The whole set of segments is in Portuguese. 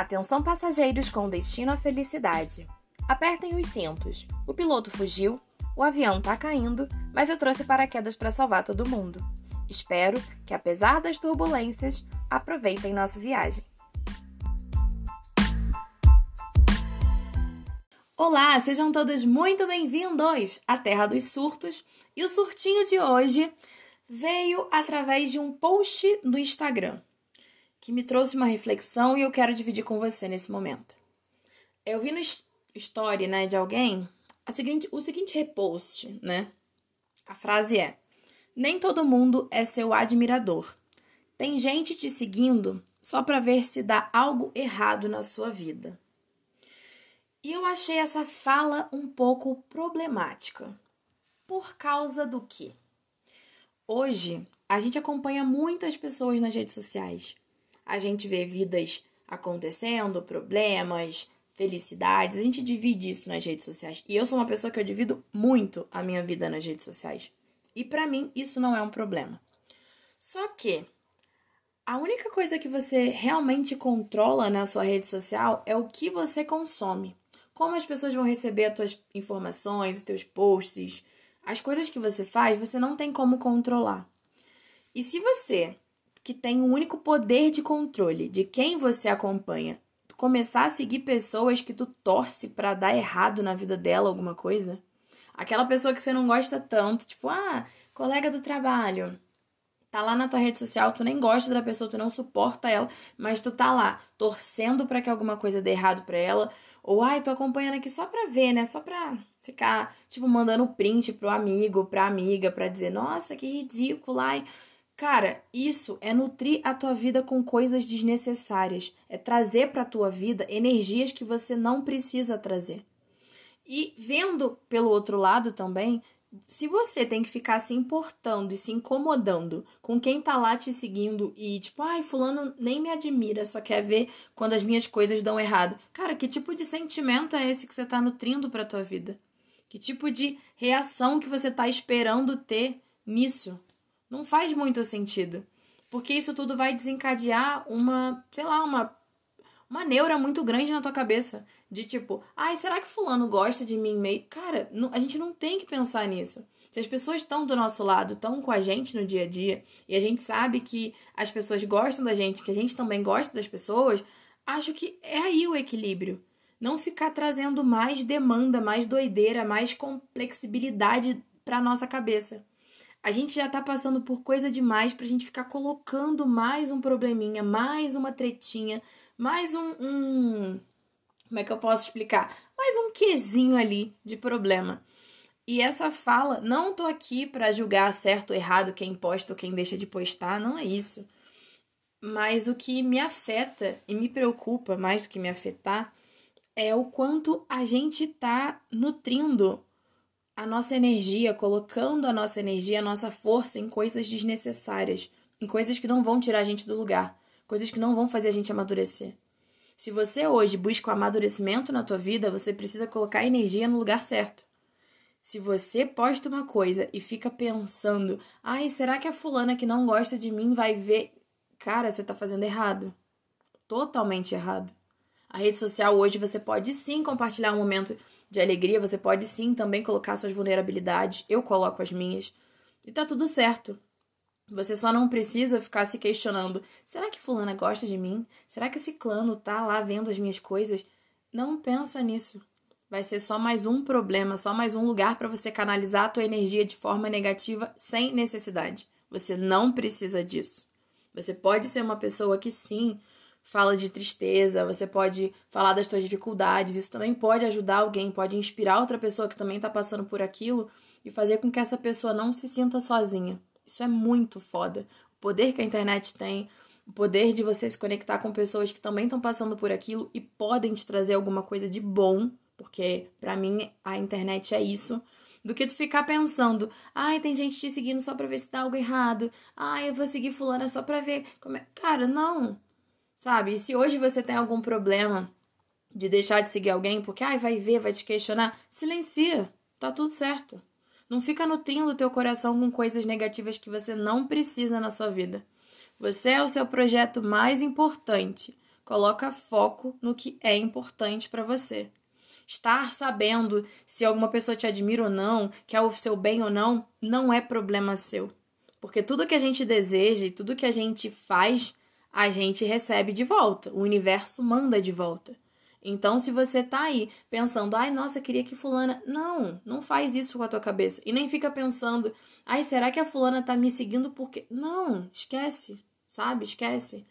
Atenção passageiros com destino à felicidade. Apertem os cintos. O piloto fugiu, o avião tá caindo, mas eu trouxe paraquedas para salvar todo mundo. Espero que, apesar das turbulências, aproveitem nossa viagem. Olá, sejam todos muito bem-vindos à Terra dos Surtos. E o surtinho de hoje veio através de um post no Instagram que me trouxe uma reflexão e eu quero dividir com você nesse momento. Eu vi no story, né, de alguém a seguinte, o seguinte repost, né? A frase é: Nem todo mundo é seu admirador. Tem gente te seguindo só para ver se dá algo errado na sua vida. E eu achei essa fala um pouco problemática. Por causa do quê? Hoje, a gente acompanha muitas pessoas nas redes sociais a gente vê vidas acontecendo, problemas, felicidades, a gente divide isso nas redes sociais. E eu sou uma pessoa que eu divido muito a minha vida nas redes sociais. E para mim isso não é um problema. Só que a única coisa que você realmente controla na sua rede social é o que você consome. Como as pessoas vão receber as tuas informações, os teus posts, as coisas que você faz, você não tem como controlar. E se você que tem um único poder de controle de quem você acompanha, começar a seguir pessoas que tu torce para dar errado na vida dela alguma coisa, aquela pessoa que você não gosta tanto, tipo, ah, colega do trabalho, tá lá na tua rede social, tu nem gosta da pessoa, tu não suporta ela, mas tu tá lá torcendo para que alguma coisa dê errado para ela, ou ai, tô acompanhando aqui só pra ver, né? Só pra ficar, tipo, mandando print pro amigo, pra amiga, pra dizer, nossa, que ridículo, ai. Cara, isso é nutrir a tua vida com coisas desnecessárias, é trazer para a tua vida energias que você não precisa trazer. E vendo pelo outro lado também, se você tem que ficar se importando e se incomodando com quem tá lá te seguindo e tipo, ai, fulano nem me admira, só quer ver quando as minhas coisas dão errado. Cara, que tipo de sentimento é esse que você tá nutrindo para tua vida? Que tipo de reação que você tá esperando ter nisso? Não faz muito sentido. Porque isso tudo vai desencadear uma, sei lá, uma uma neura muito grande na tua cabeça. De tipo, ai, será que fulano gosta de mim meio? Cara, não, a gente não tem que pensar nisso. Se as pessoas estão do nosso lado, estão com a gente no dia a dia, e a gente sabe que as pessoas gostam da gente, que a gente também gosta das pessoas, acho que é aí o equilíbrio. Não ficar trazendo mais demanda, mais doideira, mais complexibilidade para nossa cabeça. A gente já tá passando por coisa demais pra gente ficar colocando mais um probleminha, mais uma tretinha, mais um, um. Como é que eu posso explicar? Mais um quesinho ali de problema. E essa fala, não tô aqui para julgar certo ou errado quem posta ou quem deixa de postar, não é isso. Mas o que me afeta e me preocupa mais do que me afetar é o quanto a gente tá nutrindo a nossa energia, colocando a nossa energia, a nossa força em coisas desnecessárias, em coisas que não vão tirar a gente do lugar, coisas que não vão fazer a gente amadurecer. Se você hoje busca o amadurecimento na tua vida, você precisa colocar energia no lugar certo. Se você posta uma coisa e fica pensando, ai, será que a fulana que não gosta de mim vai ver? Cara, você tá fazendo errado. Totalmente errado. A rede social hoje você pode sim compartilhar um momento de alegria, você pode sim também colocar suas vulnerabilidades. Eu coloco as minhas. E tá tudo certo. Você só não precisa ficar se questionando: será que fulana gosta de mim? Será que esse clano tá lá vendo as minhas coisas? Não pensa nisso. Vai ser só mais um problema, só mais um lugar para você canalizar a tua energia de forma negativa sem necessidade. Você não precisa disso. Você pode ser uma pessoa que sim, fala de tristeza, você pode falar das suas dificuldades. Isso também pode ajudar alguém, pode inspirar outra pessoa que também está passando por aquilo e fazer com que essa pessoa não se sinta sozinha. Isso é muito foda. O poder que a internet tem, o poder de você se conectar com pessoas que também estão passando por aquilo e podem te trazer alguma coisa de bom, porque para mim a internet é isso do que tu ficar pensando, ai, tem gente te seguindo só pra ver se dá algo errado, ai, eu vou seguir fulana só pra ver como é. Cara, não. Sabe? E se hoje você tem algum problema de deixar de seguir alguém porque ai, vai ver, vai te questionar, silencia. Tá tudo certo. Não fica nutrindo o teu coração com coisas negativas que você não precisa na sua vida. Você é o seu projeto mais importante. Coloca foco no que é importante para você. Estar sabendo se alguma pessoa te admira ou não, quer o seu bem ou não, não é problema seu. Porque tudo que a gente deseja e tudo que a gente faz, a gente recebe de volta. O universo manda de volta. Então, se você tá aí pensando, ai, nossa, queria que fulana. Não, não faz isso com a tua cabeça. E nem fica pensando, ai, será que a fulana tá me seguindo porque. Não, esquece, sabe? Esquece.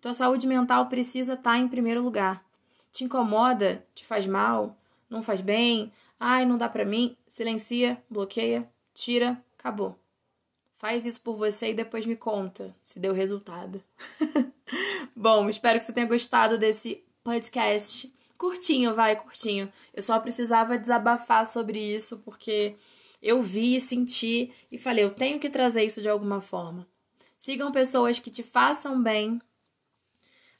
Tua saúde mental precisa estar tá em primeiro lugar. Te incomoda? Te faz mal? Não faz bem? Ai, não dá pra mim? Silencia, bloqueia, tira, acabou. Faz isso por você e depois me conta se deu resultado. Bom, espero que você tenha gostado desse podcast. Curtinho, vai, curtinho. Eu só precisava desabafar sobre isso porque eu vi senti e falei, eu tenho que trazer isso de alguma forma. Sigam pessoas que te façam bem.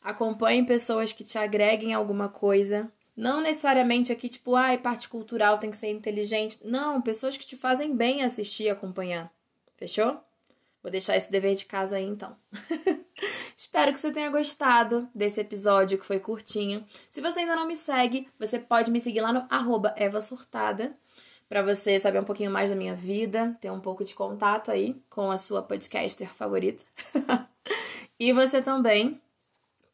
Acompanhem pessoas que te agreguem alguma coisa. Não necessariamente aqui, tipo, ai, parte cultural tem que ser inteligente. Não, pessoas que te fazem bem assistir e acompanhar. Fechou? Vou deixar esse dever de casa aí então. Espero que você tenha gostado desse episódio que foi curtinho. Se você ainda não me segue, você pode me seguir lá no arroba Eva Surtada para você saber um pouquinho mais da minha vida, ter um pouco de contato aí com a sua podcaster favorita. e você também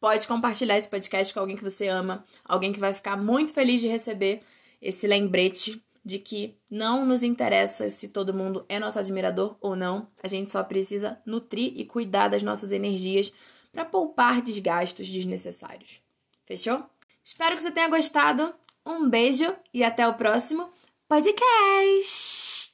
pode compartilhar esse podcast com alguém que você ama, alguém que vai ficar muito feliz de receber esse lembrete de que não nos interessa se todo mundo é nosso admirador ou não, a gente só precisa nutrir e cuidar das nossas energias para poupar desgastos desnecessários. Fechou? Espero que você tenha gostado. Um beijo e até o próximo podcast!